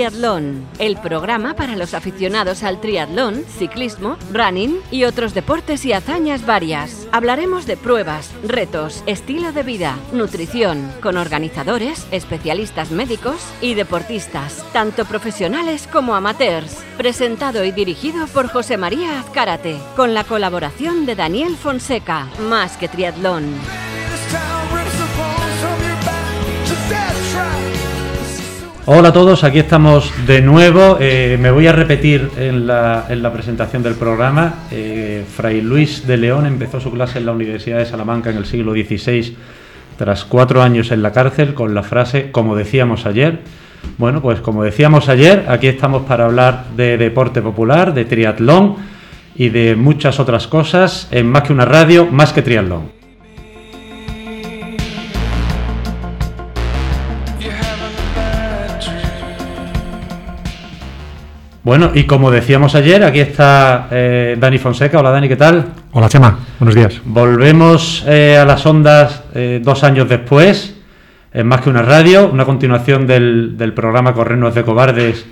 Triatlón, el programa para los aficionados al triatlón, ciclismo, running y otros deportes y hazañas varias. Hablaremos de pruebas, retos, estilo de vida, nutrición, con organizadores, especialistas médicos y deportistas, tanto profesionales como amateurs. Presentado y dirigido por José María Azcárate, con la colaboración de Daniel Fonseca, más que triatlón. Hola a todos, aquí estamos de nuevo. Eh, me voy a repetir en la, en la presentación del programa. Eh, Fray Luis de León empezó su clase en la Universidad de Salamanca en el siglo XVI, tras cuatro años en la cárcel, con la frase, como decíamos ayer. Bueno, pues como decíamos ayer, aquí estamos para hablar de deporte popular, de triatlón y de muchas otras cosas en más que una radio, más que triatlón. Bueno, y como decíamos ayer, aquí está eh, Dani Fonseca. Hola Dani, ¿qué tal? Hola Chema, buenos días. Volvemos eh, a las ondas eh, dos años después, en más que una radio, una continuación del, del programa Correnos de Cobardes,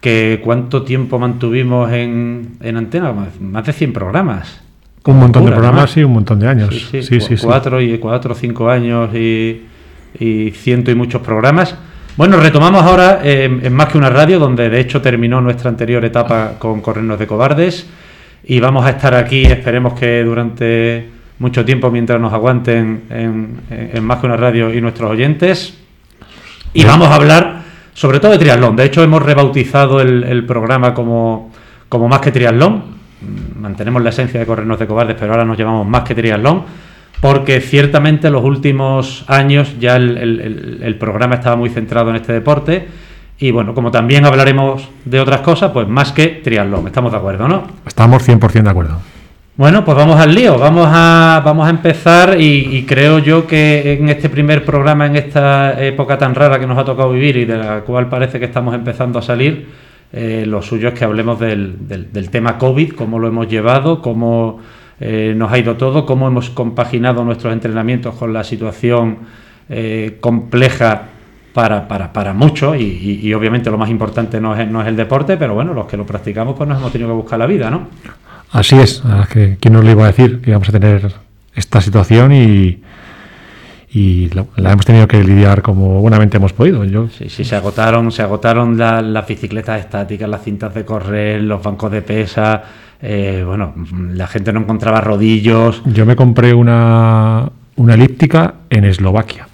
que cuánto tiempo mantuvimos en, en antena, más de 100 programas. Un montón de programas y un montón de años. Sí, sí, sí, cuatro, y cuatro, cinco años y, y ciento y muchos programas. Bueno, retomamos ahora eh, en Más que una radio, donde de hecho terminó nuestra anterior etapa con Correnos de Cobardes. Y vamos a estar aquí, esperemos que durante mucho tiempo, mientras nos aguanten en, Más que una radio y nuestros oyentes. Y vamos a hablar sobre todo de triatlón. De hecho, hemos rebautizado el, programa como, como Más que triatlón. Mantenemos la esencia de Correnos de Cobardes, pero ahora nos llamamos Más que triatlón porque ciertamente en los últimos años ya el, programa estaba muy centrado en este deporte y bueno, como también hablaremos de otras cosas, pues más que triatlón, estamos de acuerdo, ¿no? Estamos 100% de acuerdo. Bueno, pues vamos al lío, vamos a, vamos a empezar y, creo yo que en este primer programa, en esta época tan rara que nos ha tocado vivir y de la cual parece que estamos empezando a salir, eh, lo suyo es que hablemos del, del, del tema COVID, cómo lo hemos llevado, cómo eh, nos ha ido todo, cómo hemos compaginado nuestros entrenamientos con la situación eh, compleja para, para, para muchos y, obviamente lo más importante no es, no es el deporte, pero bueno, los que lo practicamos pues nos hemos tenido que buscar la vida, ¿no? Así es, que quién nos lo iba a decir que íbamos a tener esta situación y, y la, hemos tenido que lidiar como buenamente hemos podido. Yo... Sí, sí, se agotaron, se agotaron las bicicletas estáticas, las cintas de correr, los bancos de pesa, eh, bueno, la gente no encontraba rodillos. Yo me compré una, una elíptica en Eslovaquia.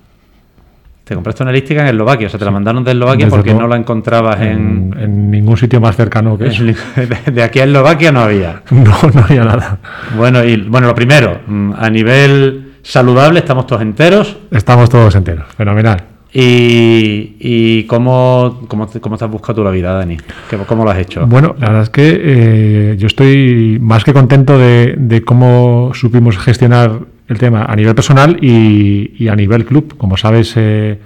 Te compraste una elíptica en Eslovaquia, o sea, te la mandaron de Eslovaquia porque no la encontrabas en... en... ningún sitio más cercano que eso. De aquí a Eslovaquia no había. No, no había nada. Bueno, y bueno, lo primero, mm, a nivel saludable, estamos todos enteros. Estamos todos enteros, fenomenal. ¿Y, y cómo, cómo, cómo, te has buscado tú la vida, Dani? ¿Cómo lo has hecho? Bueno, la verdad es que eh, yo estoy más que contento de, de, cómo supimos gestionar el tema a nivel personal y, y a nivel club. Como sabes, eh,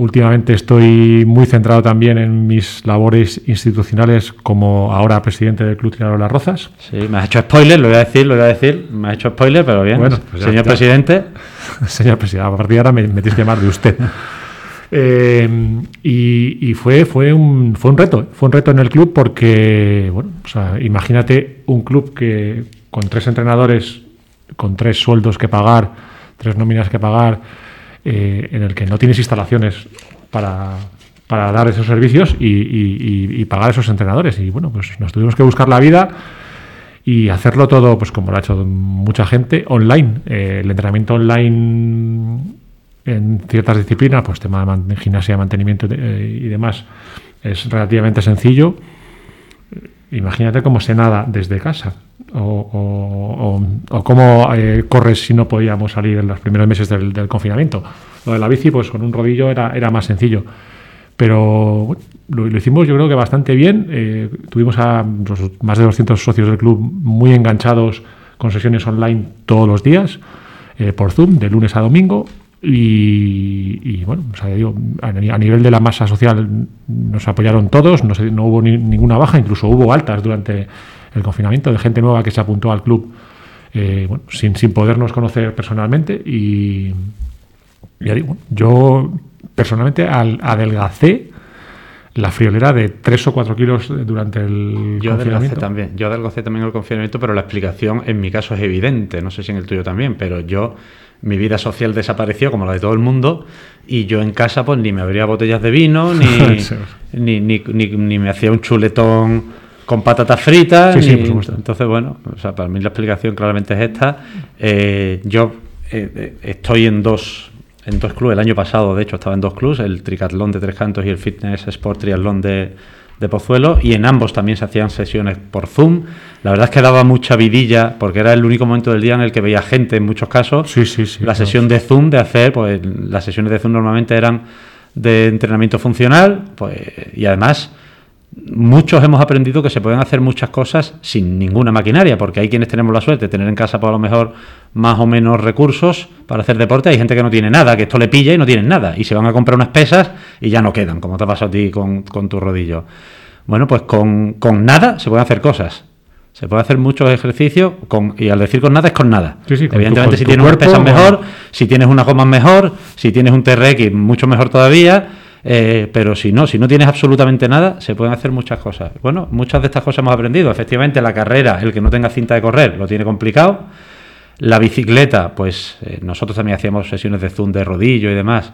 Últimamente estoy muy centrado también en mis labores institucionales como ahora presidente del Club Triángulo de las Rozas. Sí, me has hecho spoiler, lo voy a decir, lo voy a decir. Me has hecho spoiler, pero bien. Bueno, pues señor presidente. señor presidente, a partir de ahora me, me tienes que llamar de usted. Eh, y, fue, fue, un, fue un reto, fue un reto en el club porque, bueno, o sea, imagínate un club que con tres entrenadores, con tres sueldos que pagar, tres nóminas que pagar, eh, en el que no tienes instalaciones para, para dar esos servicios y, pagar a esos entrenadores. Y bueno, pues nos tuvimos que buscar la vida y hacerlo todo, pues como lo ha hecho mucha gente, online. Eh, el entrenamiento online en ciertas disciplinas, pues tema de gimnasia, mantenimiento eh, y demás, es relativamente sencillo. Imagínate cómo se nada desde casa o, cómo eh, corres si no podíamos salir en los primeros meses del, confinamiento. Lo de la bici, pues con un rodillo era, más sencillo. Pero lo, hicimos yo creo que bastante bien. Eh, tuvimos a más de 200 socios del club muy enganchados con sesiones online todos los días, eh, por Zoom, de lunes a domingo. Y, bueno, a, nivel de la masa social nos apoyaron todos, no, no hubo ninguna baja, incluso hubo altas durante el confinamiento de gente nueva que se apuntó al club eh, sin, sin podernos conocer personalmente. Y ya digo, yo personalmente al, adelgacé la friolera de 3 o 4 kilos durante el yo confinamiento. también, yo adelgacé también el confinamiento, pero la explicación en mi caso es evidente, no sé si en el tuyo también, pero yo, mi vida social desapareció como la de todo el mundo y yo en casa pues ni me abría botellas de vino, ni, ni, ni, ni, me hacía un chuletón con patatas fritas. Sí, sí, por supuesto. Entonces, bueno, o sea, para mí la explicación claramente es esta. Eh, yo eh, eh, estoy en dos en dos clubes. El año pasado, de hecho, estaba en dos clubes, el Tricatlón de Tres Cantos y el Fitness Sport Triatlón de, de Pozuelo, y en ambos también se hacían sesiones por Zoom. La verdad es que daba mucha vidilla, porque era el único momento del día en el que veía gente, en muchos casos. Sí, sí, sí. La sesión de Zoom de hacer, pues las sesiones de Zoom normalmente eran de entrenamiento funcional, pues, y además muchos hemos aprendido que se pueden hacer muchas cosas sin ninguna maquinaria, porque hay quienes tenemos la suerte de tener en casa por lo mejor más o menos recursos para hacer deporte, hay gente que no tiene nada, que esto le pilla y no tienen nada, y se van a comprar unas pesas y ya no quedan, como te ha pasado a ti con, tu rodillo. Bueno, pues con, nada se pueden hacer cosas. Se puede hacer muchos ejercicios con, y al decir con nada es con nada. Evidentemente, si tienes unas pesas mejor, si tienes una gomas mejor, si tienes un TRX mucho mejor todavía, eh, pero si no, si no tienes absolutamente nada, se pueden hacer muchas cosas. Bueno, muchas de estas cosas hemos aprendido. Efectivamente, la carrera, el que no tenga cinta de correr, lo tiene complicado. La bicicleta, pues eh, nosotros también hacíamos sesiones de zoom de rodillo y demás.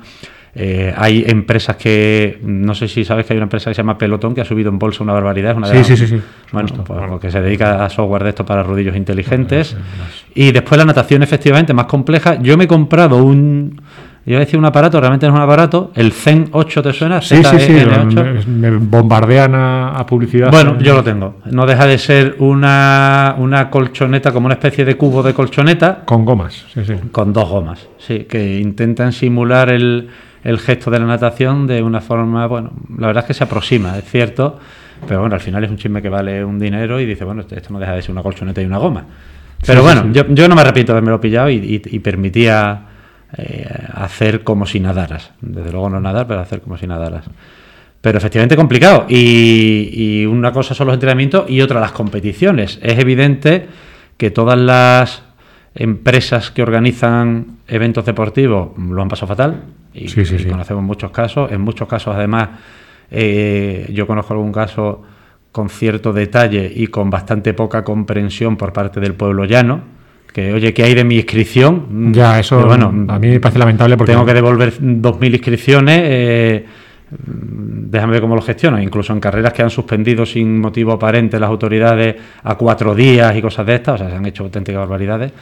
Eh, hay empresas que, no sé si sabes que hay una empresa que se llama Pelotón que ha subido en bolsa una barbaridad. Una sí, sí, sí, sí, Bueno, pues, que se dedica a software de esto para rodillos inteligentes. Y después la natación, efectivamente, más compleja. Yo me he comprado un, Iba a decir un aparato, realmente no es un aparato. El Zen 8, ¿te suena? Sí, sí, sí. Me, bombardean a, publicidad. Bueno, yo lo tengo. No deja de ser una, una colchoneta, como una especie de cubo de colchoneta. Con gomas, sí, sí. Con dos gomas, sí, que intentan simular el, el gesto de la natación de una forma, bueno, la verdad es que se aproxima, es cierto. Pero bueno, al final es un chisme que vale un dinero y dice, bueno, esto no deja de ser una colchoneta y una goma. Pero bueno, Yo, yo no me arrepiento de haberme pillado y, y permitía eh, hacer como si nadaras. Desde luego no nadar, pero hacer como si nadaras. Pero efectivamente complicado. Y, una cosa son los entrenamientos y otra las competiciones. Es evidente que todas las empresas que organizan eventos deportivos lo han pasado fatal. Y, conocemos muchos casos. En muchos casos, además, eh, yo conozco algún caso con cierto detalle y con bastante poca comprensión por parte del pueblo llano que oye, ¿qué hay de mi inscripción? Ya, eso bueno, a mí me parece lamentable porque... Tengo que devolver 2.000 inscripciones, eh, déjame ver cómo lo gestiono, incluso en carreras que han suspendido sin motivo aparente las autoridades a cuatro días y cosas de estas, o sea, se han hecho auténticas barbaridades.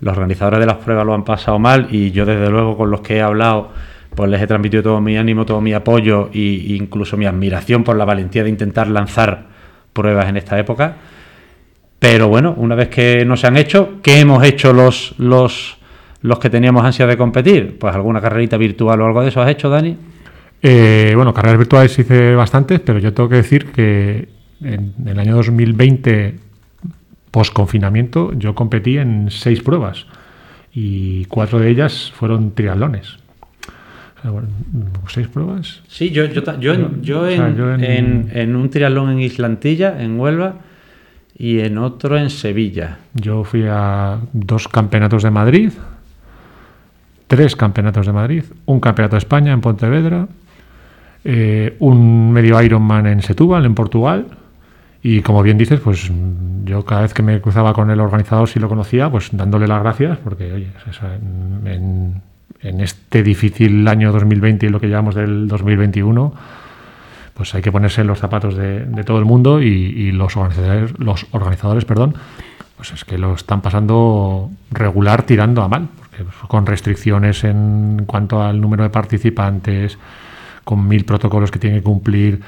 Los organizadores de las pruebas lo han pasado mal y yo desde luego con los que he hablado pues les he transmitido todo mi ánimo, todo mi apoyo e incluso mi admiración por la valentía de intentar lanzar pruebas en esta época. Pero bueno, una vez que no se han hecho, ¿qué hemos hecho los, los, los que teníamos ansia de competir? Pues alguna carrerita virtual o algo de eso has hecho, Dani. Eh, bueno, carreras virtuales hice bastantes, pero yo tengo que decir que en el año 2020, post confinamiento, yo competí en seis pruebas y cuatro de ellas fueron triatlones. ¿Seis pruebas? Sí, yo, yo, yo, en, en, un triatlón en Islantilla, en Huelva, y en otro en Sevilla. Yo fui a dos campeonatos de Madrid, tres campeonatos de Madrid, un campeonato de España en Pontevedra, eh, un medio Ironman en Setúbal, en Portugal. Y como bien dices, pues yo cada vez que me cruzaba con el organizador, si lo conocía, pues dándole las gracias, porque oye, en, en este difícil año 2020 y lo que llevamos del 2021, pues hay que ponerse los zapatos de, todo el mundo y, los organizadores, los organizadores, perdón, pues es que lo están pasando regular tirando a mal, porque con restricciones en cuanto al número de participantes, con mil protocolos que tienen que cumplir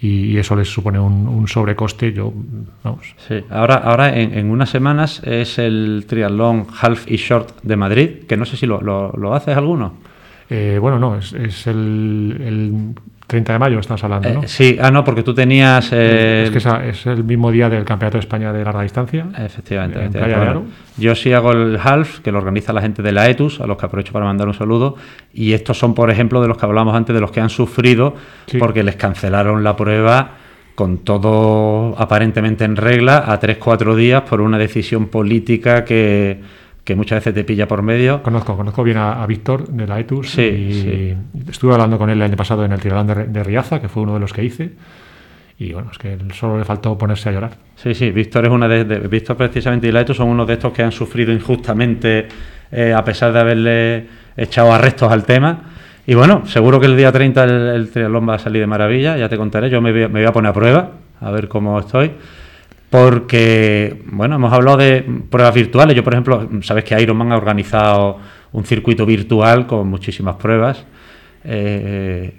y, eso les supone un, sobrecoste. Yo, vamos. Sí, ahora, ahora en, unas semanas es el triatlón half y short de Madrid, que no sé si lo, lo, haces alguno. Eh, bueno, no, es, es el, 30 de mayo estás hablando, ¿no? Eh, sí, ah, no, porque tú tenías... Es que es el mismo día del Campeonato de España de larga distancia. Efectivamente. yo sí hago el half, que lo organiza la gente de la ETUS, a los que aprovecho para mandar un saludo, y estos son, por ejemplo, de los que hablamos antes, de los que han sufrido porque les cancelaron la prueba con todo aparentemente en regla a 3-4 días por una decisión política que que muchas veces te pilla por medio. Conozco, conozco bien a, Víctor de la ETUS sí, y estuve hablando con él el año pasado en el Tiralán de, Riaza, que fue uno de los que hice. Y bueno, es que solo le faltó ponerse a llorar. Sí, sí, Víctor es una de, Víctor precisamente y la ETUS son unos de estos que han sufrido injustamente eh, a pesar de haberle echado arrestos al tema. Y bueno, seguro que el día 30 el, triatlón va a salir de maravilla, ya te contaré, yo me voy, me voy a poner a prueba, a ver cómo estoy porque, bueno, hemos hablado de pruebas virtuales. Yo, por ejemplo, sabes que Ironman ha organizado un circuito virtual con muchísimas pruebas. Eh,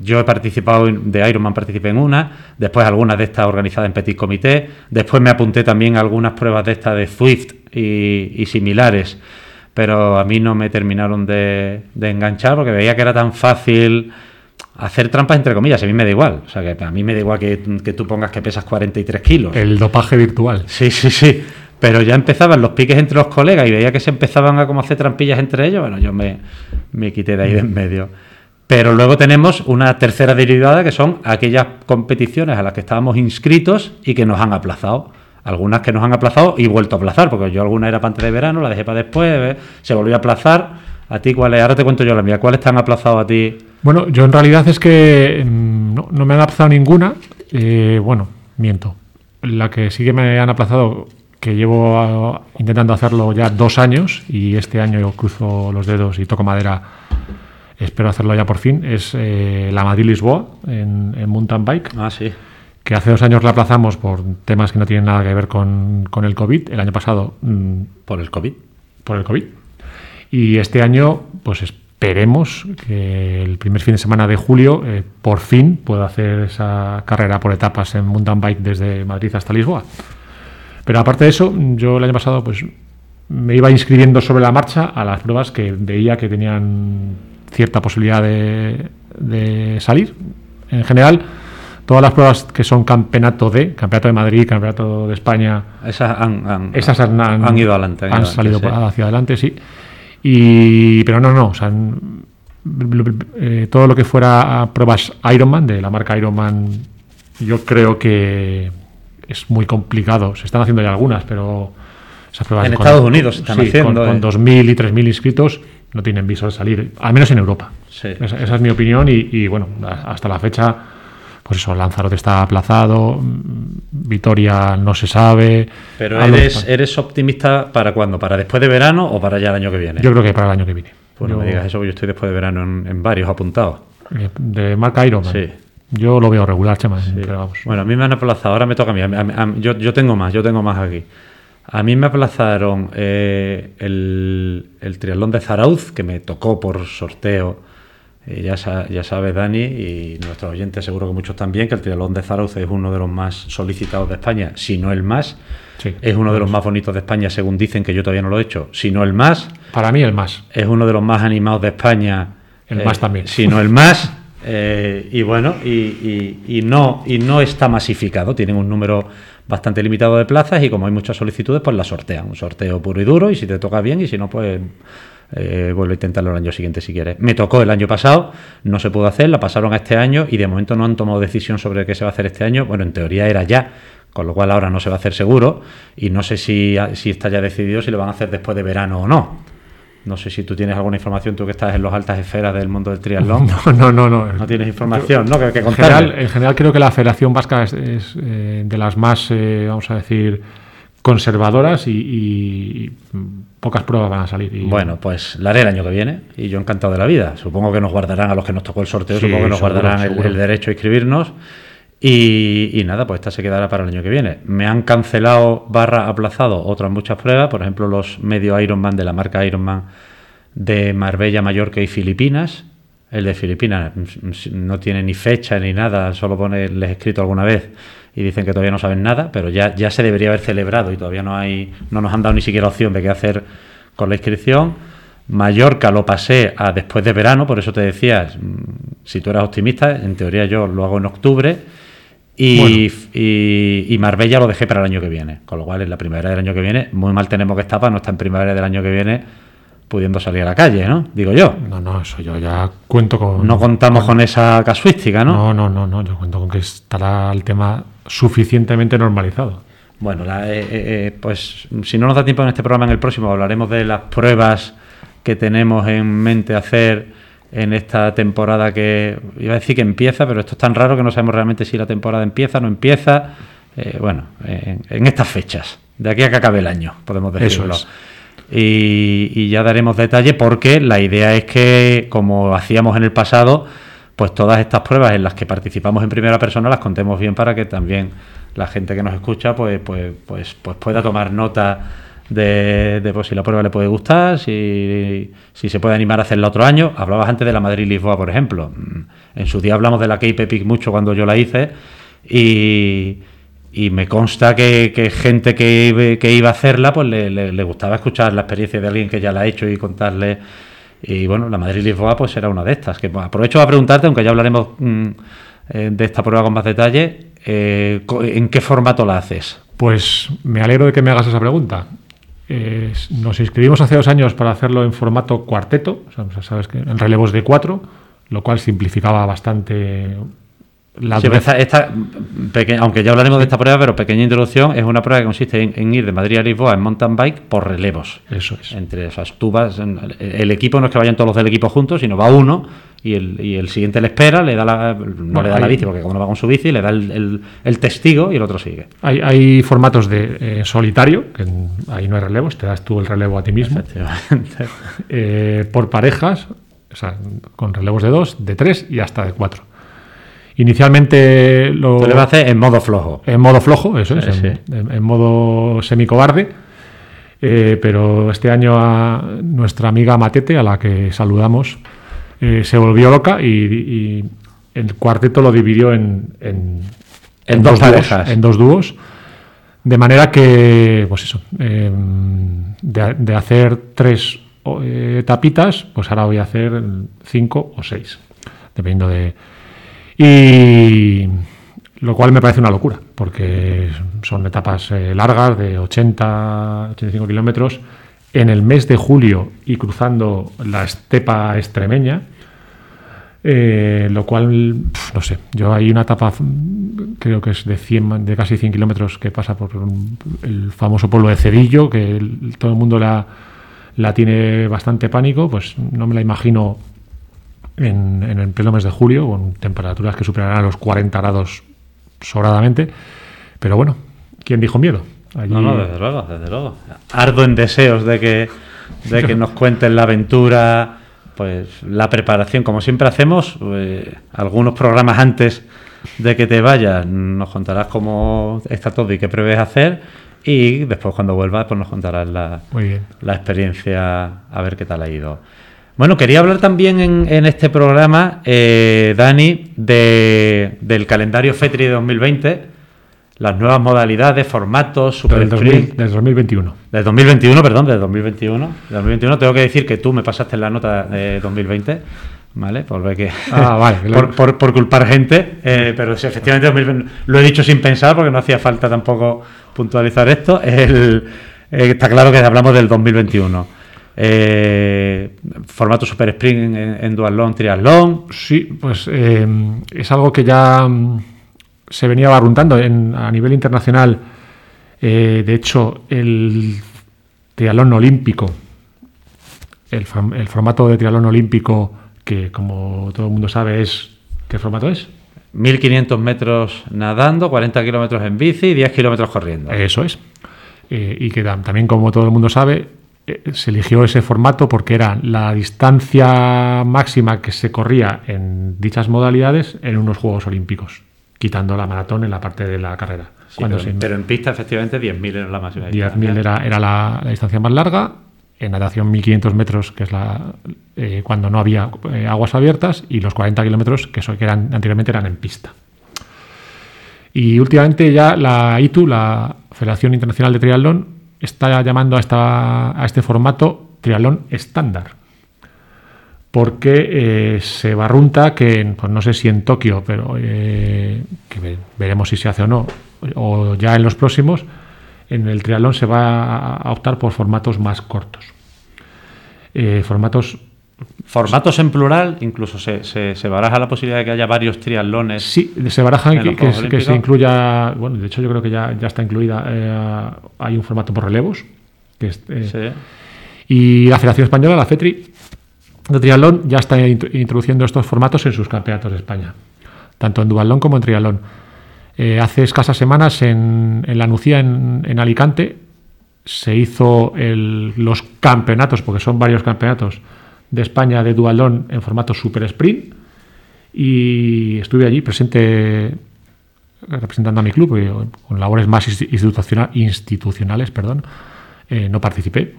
yo he participado de Ironman, participé en una, después algunas de estas organizadas en Petit Comité, después me apunté también algunas pruebas de estas de Swift y, similares, pero a mí no me terminaron de enganchar porque veía que era tan fácil hacer trampas entre comillas, a mí me da igual. O sea, que a mí me da igual que, tú pongas que pesas 43 kilos. El dopaje virtual. Sí, sí, sí. Pero ya empezaban los piques entre los colegas y veía que se empezaban a como hacer trampillas entre ellos. Bueno, yo me, me quité de ahí de en medio. Pero luego tenemos una tercera derivada que son aquellas competiciones a las que estábamos inscritos y que nos han aplazado. Algunas que nos han aplazado y vuelto a aplazar, porque yo alguna era para antes de verano, la dejé para después, se volvió a aplazar. ¿A ti cuáles? Ahora te cuento yo la mía. ¿Cuáles te han aplazado a ti? Bueno, yo en realidad es que mm, no, me han aplazado ninguna. Eh, bueno, miento. La que sí que me han aplazado, que llevo ah, intentando hacerlo ya dos años y este año yo cruzo los dedos y toco madera, espero hacerlo ya por fin, es eh, la Madrid-Lisboa en, mountain bike. Ah, sí. Que hace dos años la aplazamos por temas que no tienen nada que ver con, con el COVID. El año pasado. Mm, ¿Por el COVID? Por el COVID. Y este año, pues esperemos que el primer fin de semana de julio eh, por fin pueda hacer esa carrera por etapas en mountain bike desde Madrid hasta Lisboa. Pero aparte de eso, yo el año pasado pues me iba inscribiendo sobre la marcha a las pruebas que veía que tenían cierta posibilidad de, salir. En general, todas las pruebas que son campeonato de, campeonato de Madrid, campeonato de España, esas han, esas han, ido adelante. Han, salido hacia adelante, sí. Y, pero no, no, o sea, eh, todo lo que fuera a pruebas Ironman, de la marca Ironman, yo creo que es muy complicado. Se están haciendo ya algunas, pero esas pruebas en Estados Unidos se están haciendo. Con, 2.000 y 3.000 inscritos no tienen viso de salir, al menos en Europa. Esa, es mi opinión y, y, bueno, hasta la fecha pues eso, Lanzarote está aplazado, Vitoria no se sabe. Pero eres, eres optimista para cuándo, para después de verano o para ya el año que viene. Yo creo que para el año que viene. Pues no me digas eso, yo estoy después de verano en, varios apuntados. Eh, de marca Ironman. Sí. Yo lo veo regular, Chema. Bueno, a mí me han aplazado, ahora me toca a mí. yo, yo, tengo más, yo tengo más aquí. A mí me aplazaron eh, el, el triatlón de Zarauz, que me tocó por sorteo eh, ya, ya sabe Dani y nuestros oyentes seguro que muchos también que el triatlón de Zarauz es uno de los más solicitados de España, si no el más. es uno de los más bonitos de España, según dicen que yo todavía no lo he hecho, si no el más. Para mí el más. Es uno de los más animados de España. El más eh, también. Si no el más. Eh, y bueno, y, y, no, y no está masificado, tienen un número bastante limitado de plazas y como hay muchas solicitudes, pues la sortean. Un sorteo puro y duro y si te toca bien y si no, pues eh, vuelve a intentarlo el año siguiente si quieres. Me tocó el año pasado, no se pudo hacer, la pasaron a este año y de momento no han tomado decisión sobre qué se va a hacer este año. Bueno, en teoría era ya, con lo cual ahora no se va a hacer seguro y no sé si, si está ya decidido si lo van a hacer después de verano o no. No sé si tú tienes alguna información, tú que estás en las altas esferas del mundo del triatlón. No, no, no. No, tienes información, ¿no? Que, en, general, en, general, creo que la Federación Vasca es, eh, de las más, eh, vamos a decir, conservadoras y, pocas pruebas van a salir. bueno, pues la haré el año que viene y yo encantado de la vida. Supongo que nos guardarán a los que nos tocó el sorteo, supongo que nos guardarán el, derecho a inscribirnos. Y, nada, pues esta se quedará para el año que viene. Me han cancelado barra aplazado otras muchas pruebas, por ejemplo los medio Ironman de la marca Ironman de Marbella, Mallorca y Filipinas. El de Filipinas no tiene ni fecha ni nada, solo pone, les he escrito alguna vez y dicen que todavía no saben nada, pero ya, ya se debería haber celebrado y todavía no hay, no nos han dado ni siquiera opción de qué hacer con la inscripción. Mallorca lo pasé a después de verano, por eso te decía, mm, si tú eras optimista, en teoría yo lo hago en octubre. Y, y, Marbella lo dejé para el año que viene, con lo cual en la primavera del año que viene, muy mal tenemos que estar para no estar en primavera del año que viene pudiendo salir a la calle, ¿no? Digo yo. No, no, eso yo ya cuento con... No contamos con, esa casuística, ¿no? No, no, no, no, yo cuento con que estará el tema suficientemente normalizado. Bueno, la, eh, eh, eh, pues si no nos da tiempo en este programa, en el próximo hablaremos de las pruebas que tenemos en mente hacer en esta temporada que iba a decir que empieza, pero esto es tan raro que no sabemos realmente si la temporada empieza o no empieza. bueno, en, estas fechas, de aquí a que acabe el año, podemos decirlo. Y, ya daremos detalle porque la idea es que, como hacíamos en el pasado, pues todas estas pruebas en las que participamos en primera persona las contemos bien para que también la gente que nos escucha pues, pues, pues, pues pueda tomar nota de, de pues, si la prueba le puede gustar, si, si, se puede animar a hacerla otro año. Hablabas antes de la Madrid-Lisboa, por ejemplo. En su día hablamos de la Cape Epic mucho cuando yo la hice y, y me consta que, gente que, iba a hacerla pues le, gustaba escuchar la experiencia de alguien que ya la ha hecho y contarle. Y bueno, la Madrid-Lisboa pues era una de estas. Que aprovecho a preguntarte, aunque ya hablaremos mm, eh, de esta prueba con más detalle, eh, ¿En qué formato la haces? Pues me alegro de que me hagas esa pregunta. Nos inscribimos hace dos años para hacerlo en formato cuarteto, sabes que en relevos de cuatro, lo cual simplificaba bastante esta, aunque ya hablaremos de esta prueba, pero pequeña introducción, es una prueba que consiste en, ir de Madrid a Lisboa en mountain bike por relevos. Eso es. Entre esas tubas, el equipo no es que vayan todos los del equipo juntos, sino va uno y el, y el siguiente le espera, le da la, no le da la bici, porque como no va con su bici, le da el, testigo y el otro sigue. Hay, hay formatos de eh, solitario, que ahí no hay relevos, te das tú el relevo a ti mismo. Eh, por parejas, o sea, con relevos de dos, de tres y hasta de cuatro. Inicialmente lo. va a hacer en modo flojo. En modo flojo, eso es, En, modo semicobarde. Eh, pero este año a nuestra amiga Matete, a la que saludamos, eh, se volvió loca y, el cuarteto lo dividió en, en, dos, parejas. En dos dúos. De manera que, pues eso, em, de, de, hacer tres etapitas, pues ahora voy a hacer cinco o seis, dependiendo de y lo cual me parece una locura, porque son etapas eh, largas de 80, 85 kilómetros en el mes de julio y cruzando la estepa extremeña. Eh, lo cual, no sé, yo hay una etapa, creo que es de, 100, de casi 100 kilómetros que pasa por el famoso pueblo de Cedillo, que todo el mundo la, la tiene bastante pánico, pues no me la imagino en, el pleno mes de julio, con temperaturas que superarán los 40 grados sobradamente. Pero bueno, ¿quién dijo miedo? No, no, desde luego, desde luego. Ardo en deseos de que, de que nos cuenten la aventura, pues la preparación, como siempre hacemos, pues, algunos programas antes de que te vayas, nos contarás cómo está todo y qué prevés hacer. Y después cuando vuelvas, pues nos contarás la, la experiencia, a ver qué tal ha ido. Bueno, quería hablar también en, este programa, eh, Dani, de, del calendario FETRI de 2020, las nuevas modalidades, formatos, super del, 2021. Del 2021, perdón, del 2021. Del 2021 tengo que decir que tú me pasaste la nota de 2020. ¿Vale? Por, ver que, ah, vale, por, por, culpar gente, eh, pero sí, efectivamente lo he dicho sin pensar porque no hacía falta tampoco puntualizar esto. El, eh, está claro que hablamos del 2021. Eh, formato Super Sprint en, Dual Long, Triathlon. Sí, pues eh, es algo que ya mm, se venía barruntando a nivel internacional. Eh, de hecho, el triatlón olímpico, el, formato de triatlón olímpico, que como todo el mundo sabe es... ¿Qué formato es? 1500 metros nadando, 40 kilómetros en bici y 10 kilómetros corriendo. Eso es. y que también, como todo el mundo sabe, eh, se eligió ese formato porque era la distancia máxima que se corría en dichas modalidades en unos Juegos Olímpicos, quitando la maratón en la parte de la carrera. pero, en pista, efectivamente, 10.000 era la máxima 10.000 era, era la, distancia más larga, en natación 1.500 metros, que es la eh, cuando no había eh, aguas abiertas, y los 40 kilómetros, que, que eran, anteriormente eran en pista. Y últimamente ya la ITU, la Federación Internacional de Triatlón, está llamando a, esta, a este formato triatlón estándar. Porque eh, se barrunta que, pues no sé si en Tokio, pero eh, veremos si se hace o no, o ya en los próximos, en el triatlón se va a optar por formatos más cortos. Eh, formatos Formatos en plural, incluso se, se, se, baraja la posibilidad de que haya varios triatlones. Sí, se baraja que, que, que, se incluya, bueno, de hecho yo creo que ya, ya está incluida, eh, hay un formato por relevos. Que es, eh, sí. Y la Federación Española, la FETRI, de triatlón, ya está introduciendo estos formatos en sus campeonatos de España, tanto en duatlón como en triatlón. Eh, hace escasas semanas en, en la Nucía, en, en, Alicante, se hizo el, los campeonatos, porque son varios campeonatos, de España de dualón en formato super sprint y estuve allí presente representando a mi club eh, con labores más institucional, institucionales, perdón, eh, no participé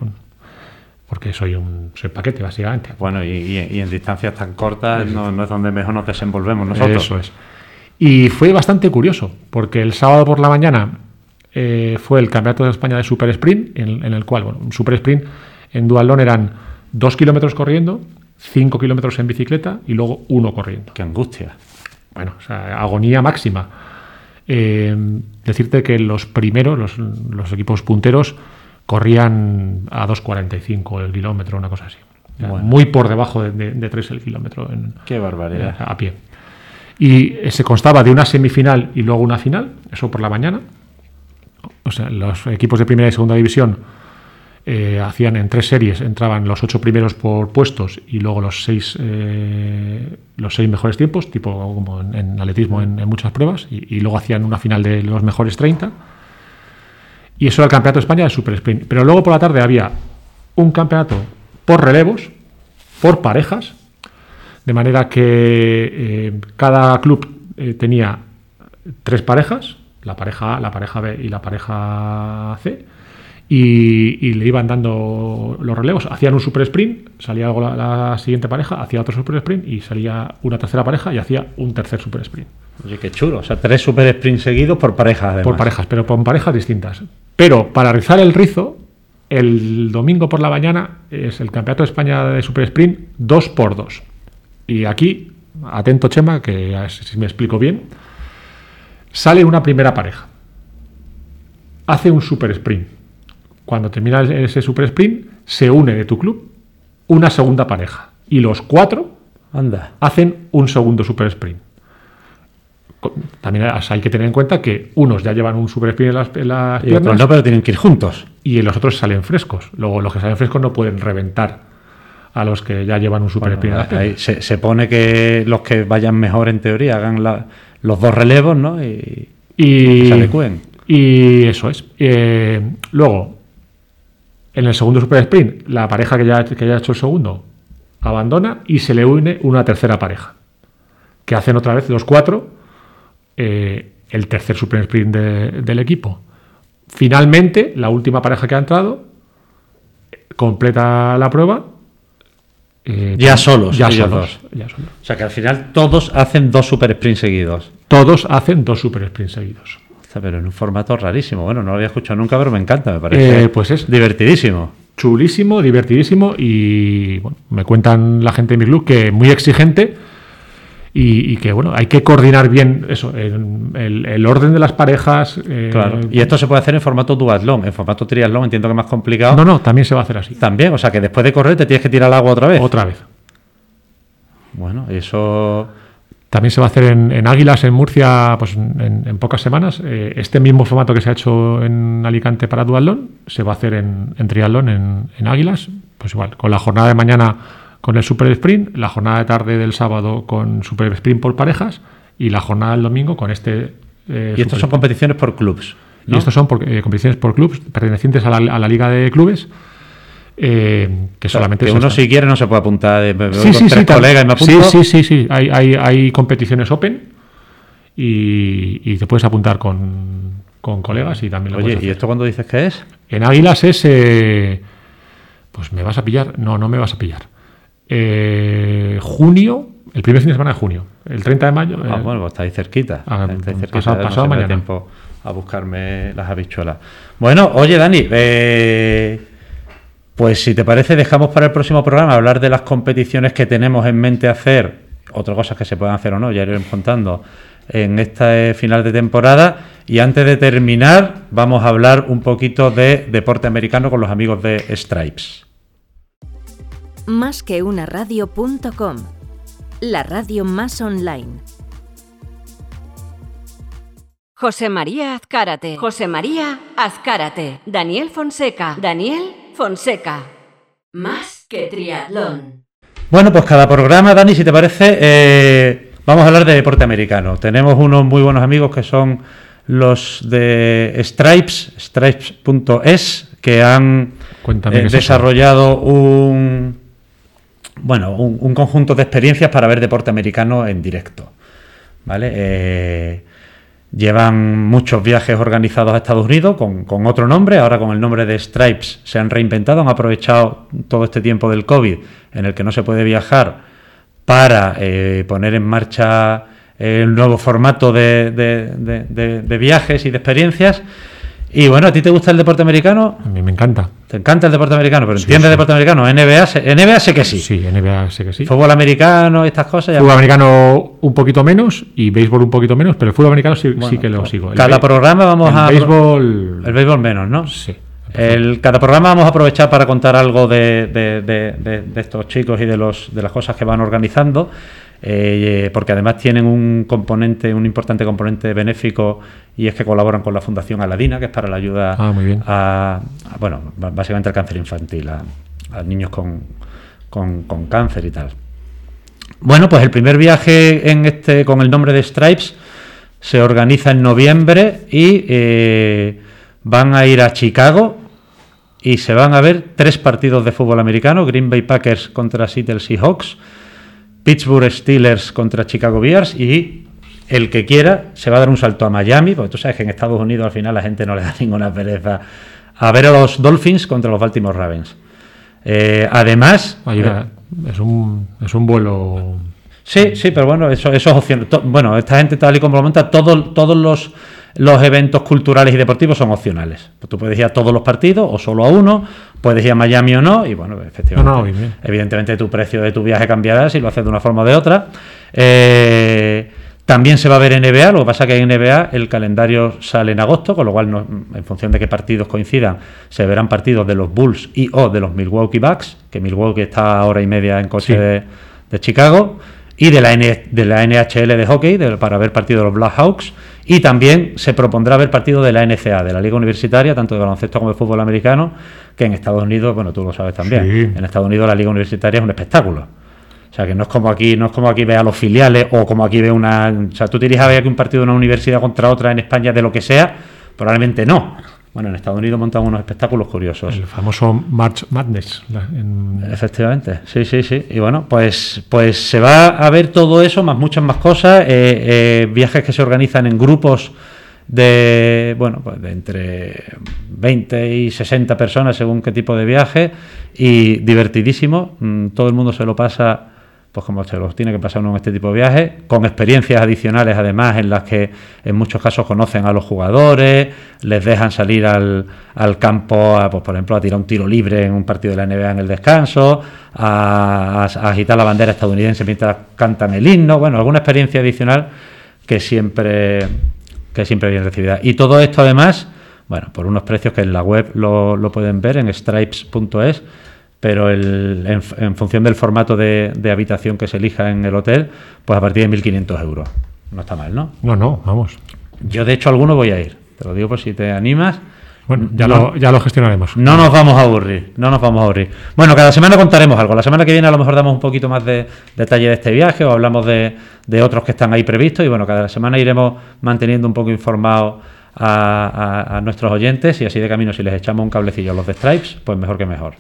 porque soy un soy paquete básicamente. Bueno, y, y, y en distancias tan cortas no, no, es donde mejor nos desenvolvemos nosotros. Eso es. Y fue bastante curioso porque el sábado por la mañana eh, fue el Campeonato de España de Super Sprint en, en el cual, bueno, un Super Sprint en dualón eran dos kilómetros corriendo, cinco kilómetros en bicicleta y luego uno corriendo. ¡Qué angustia! Bueno, o sea, agonía máxima. Eh, decirte que los primeros, los, los, equipos punteros, corrían a 2.45 el kilómetro, una cosa así. Bueno. Muy por debajo de, de, de 3 el kilómetro. En, ¡Qué barbaridad! a pie. Y se constaba de una semifinal y luego una final, eso por la mañana. O sea, los equipos de primera y segunda división eh, hacían en tres series, entraban los ocho primeros por puestos y luego los seis, eh, los seis mejores tiempos, tipo como en, atletismo en, muchas pruebas, y, luego hacían una final de los mejores 30. Y eso era el campeonato de España de Super Sprint. Pero luego por la tarde había un campeonato por relevos, por parejas, de manera que eh, cada club tenía tres parejas, la pareja A, la pareja B y la pareja C y, y, le iban dando los relevos. Hacían un super sprint, salía la, la, siguiente pareja, hacía otro super sprint y salía una tercera pareja y hacía un tercer super sprint. Oye, qué chulo. O sea, tres super sprints seguidos por parejas, además. Por parejas, pero con parejas distintas. Pero para rizar el rizo, el domingo por la mañana es el Campeonato de España de Super Sprint 2 por 2 Y aquí, atento Chema, que si me explico bien, sale una primera pareja. Hace un super sprint cuando termina ese super sprint, se une de tu club una segunda pareja. Y los cuatro Anda. hacen un segundo super sprint. También hay que tener en cuenta que unos ya llevan un super sprint en las, en las y piernas. no, pero tienen que ir juntos. Y los otros salen frescos. Luego, los que salen frescos no pueden reventar a los que ya llevan un super bueno, sprint. Ahí se, se, pone que los que vayan mejor en teoría hagan la, los dos relevos, ¿no? Y, y se adecúen. Y eso es. Eh, luego, en el segundo super sprint, la pareja que ya, que ya ha hecho el segundo abandona y se le une una tercera pareja, que hacen otra vez los cuatro eh, el tercer super sprint de, del equipo. Finalmente, la última pareja que ha entrado completa la prueba. Eh, ya solos, ya solos, ya solos. O sea que al final todos hacen dos super sprints seguidos. Todos hacen dos super sprints seguidos pero en un formato rarísimo. Bueno, no lo había escuchado nunca, pero me encanta, me parece. Eh, pues es divertidísimo. Chulísimo, divertidísimo y bueno, me cuentan la gente de mi club que muy exigente y, y que bueno, hay que coordinar bien eso, el, el, el orden de las parejas. Eh, claro. Y esto se puede hacer en formato duatlón, en formato triatlón entiendo que es más complicado. No, no, también se va a hacer así. También, o sea que después de correr te tienes que tirar al agua otra vez. Otra vez. Bueno, eso también se va a hacer en, en Águilas, en Murcia, pues en, en pocas semanas. Eh, este mismo formato que se ha hecho en Alicante para Duatlón se va a hacer en, en Triatlón, en, Águilas. Pues igual, con la jornada de mañana con el Super Sprint, la jornada de tarde del sábado con Super Sprint por parejas y la jornada del domingo con este. Eh, y estos son competiciones por clubs. ¿no? Y estos son por, eh, competiciones por clubs pertenecientes a la, a la Liga de Clubes. Eh, que solamente que uno si quiere no se puede apuntar de, sí, sí, tres sí, colegas y me apunto. sí, sí, sí, sí. Hay, hay, hay competiciones open y, y, te puedes apuntar con, con colegas y también lo Oye, ¿y esto cuándo dices que es? En Águilas es eh, pues me vas a pillar, no, no me vas a pillar. Eh, junio, el primer fin de semana de junio, el 30 de mayo. Ah, bueno, pues está ahí cerquita. Ah, está ahí cerquita pasado, pasado no mañana. tiempo a buscarme las habichuelas. Bueno, oye, Dani, eh, pues si te parece, dejamos para el próximo programa hablar de las competiciones que tenemos en mente hacer, otras cosas que se puedan hacer o no, ya iremos contando en este final de temporada. Y antes de terminar, vamos a hablar un poquito de deporte americano con los amigos de Stripes. Más que una radio.com, la radio más online. José María Azcárate. José María Azcárate. Daniel Fonseca. Daniel Fonseca. Más que triatlón. Bueno, pues cada programa, Dani, si te parece, eh, vamos a hablar de deporte americano. Tenemos unos muy buenos amigos que son los de Stripes, stripes.es, que han eh, desarrollado un bueno un, un conjunto de experiencias para ver deporte americano en directo. ¿Vale? Eh, llevan muchos viajes organizados a Estados Unidos con, con otro nombre, ahora con el nombre de Stripes se han reinventado, han aprovechado todo este tiempo del COVID en el que no se puede viajar para eh, poner en marcha el nuevo formato de, viajes y de experiencias. Y bueno, ¿a ti te gusta el deporte americano? A mí me encanta. ¿Te encanta el deporte americano? ¿Pero Sí, entiendes sí. deporte americano? NBA, sé- NBA sé que sí. Sí, NBA sé que sí. Fútbol americano, estas cosas. ya- Fútbol americano un poquito menos y béisbol un poquito menos, pero el fútbol americano sí, Bueno, sí que lo pues, sigo. El Cada programa vamos el a... béisbol. El béisbol menos, ¿no? Sí. El, cada programa vamos a aprovechar para contar algo de, de- de- de- de estos chicos y de, los, de las cosas que van organizando, eh, porque además tienen un componente, un importante componente benéfico y es que colaboran con la Fundación Aladina, que es para la ayuda Ah, a, a, bueno, básicamente al cáncer infantil, a, a niños con, con- con cáncer y tal. Bueno, pues el primer viaje en este con el nombre de Stripes se organiza en noviembre y eh, van a ir a Chicago y se van a ver tres partidos de fútbol americano: Green Bay Packers contra Seattle Seahawks, Pittsburgh Steelers contra Chicago Bears y el que quiera se va a dar un salto a Miami, porque tú sabes que en Estados Unidos al final la gente no le da ninguna pereza a ver a los Dolphins contra los Baltimore Ravens. Eh, además, va, es, un, es un vuelo. Sí, sí, pero bueno, eso, eso es opción. to- Bueno, esta gente tal y como lo monta, todo- todos los, los eventos culturales y deportivos son opcionales. Tú puedes ir a todos los partidos o solo a uno, puedes ir a Miami o no, y bueno, efectivamente, No, no, evidentemente tu precio de tu viaje cambiará si lo haces de una forma o de otra. Eh, también se va a ver NBA, lo que pasa que en NBA el calendario sale en agosto, con lo cual no- en función de qué partidos coincidan, se verán partidos de los Bulls y o de los Milwaukee Bucks, que Milwaukee está a hora y media en coche Sí. de, de Chicago, y de la, N- de la NHL de hockey, de- para ver partidos de los Blackhawks, y también se propondrá ver partidos de la NCA, de la Liga Universitaria, tanto de baloncesto como de fútbol americano, que en Estados Unidos, bueno, tú lo sabes también, Sí. en Estados Unidos la Liga Universitaria es un espectáculo. O sea, que no es como aquí, no es como aquí ve a los filiales o como aquí ve una. O sea, tú te a ver aquí un partido de una universidad contra otra en España de lo que sea, probablemente no. Bueno, en Estados Unidos montan unos espectáculos curiosos. El famoso March Madness. la- en- Efectivamente, sí, sí, sí. Y bueno, pues, pues se va a ver todo eso, más muchas más cosas, eh, eh, viajes que se organizan en grupos de, bueno, pues de entre 20 y 60 personas según qué tipo de viaje y divertidísimo. Mm, Todo el mundo se lo pasa, pues como se los tiene que pasar uno en este tipo de viajes, con experiencias adicionales además en las que en muchos casos conocen a los jugadores, les dejan salir al, al campo, pues por ejemplo, a tirar un tiro libre en un partido de la NBA en el descanso, a, a- a agitar la bandera estadounidense mientras cantan el himno, bueno, alguna experiencia adicional que siempre, que siempre bien recibida. Y todo esto además, bueno, por unos precios que en la web lo, lo pueden ver en stripes.es, pero el- en, en función del formato de, de habitación que se elija en el hotel, pues a partir de 1.500 euros. No está mal, ¿no? No, no, vamos. Yo de hecho alguno voy a ir, te lo digo por si te animas. Bueno, ya, lo, ya lo gestionaremos. No nos vamos a aburrir, no nos vamos a aburrir. Bueno, cada semana contaremos algo. La semana que viene a lo mejor damos un poquito más de detalle de este viaje o hablamos de, de otros que están ahí previstos. Y bueno, cada semana iremos manteniendo un poco informados a, a- a nuestros oyentes y así de camino, si les echamos un cablecillo a los de Stripes, pues mejor que mejor.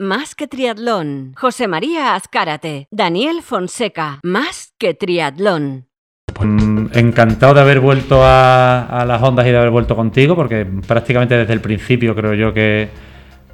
Más que triatlón. José María Azcárate. Daniel Fonseca. Más que triatlón. Mm, encantado de haber vuelto a, a las ondas y de haber vuelto contigo, porque prácticamente desde el principio creo yo que,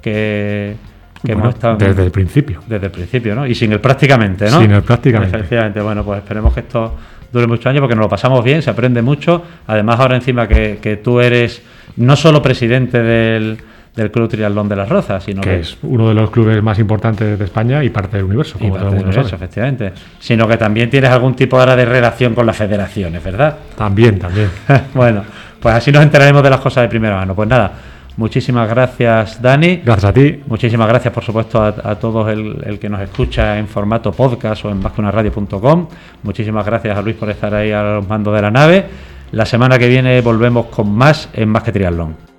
que, que Bueno, hemos estado. desde el principio. Desde el principio, ¿no? Y sin el prácticamente, ¿no? Sin el prácticamente. Efectivamente, bueno, pues esperemos que esto dure muchos años porque nos lo pasamos bien, se aprende mucho. Además, ahora encima que, que tú eres no solo presidente del, del Club Triatlón de las Rozas, sino que es uno de los clubes más importantes de España y parte del universo, como todo el mundo universo, sabe. efectivamente. Sino que también tienes algún tipo ahora de relación con las federaciones, ¿verdad? También, también. bueno, pues así nos enteraremos de las cosas de primera mano. Pues nada, Muchísimas gracias, Dani. Gracias a ti. Muchísimas gracias, por supuesto, a, a todos el, el, que nos escucha en formato podcast o en vascunaradio.com. Muchísimas gracias a Luis por estar ahí a los mandos de la nave. La semana que viene volvemos con más en Más que Triatlón.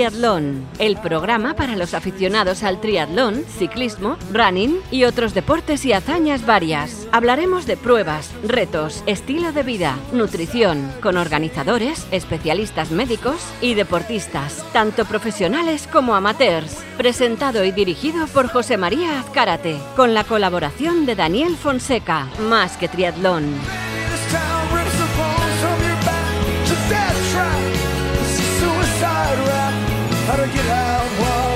Triatlón, el programa para los aficionados al triatlón, ciclismo, running y otros deportes y hazañas varias. Hablaremos de pruebas, retos, estilo de vida, nutrición, con organizadores, especialistas médicos y deportistas, tanto profesionales como amateurs. Presentado y dirigido por José María Azcárate, con la colaboración de Daniel Fonseca. Más que triatlón. how to get out while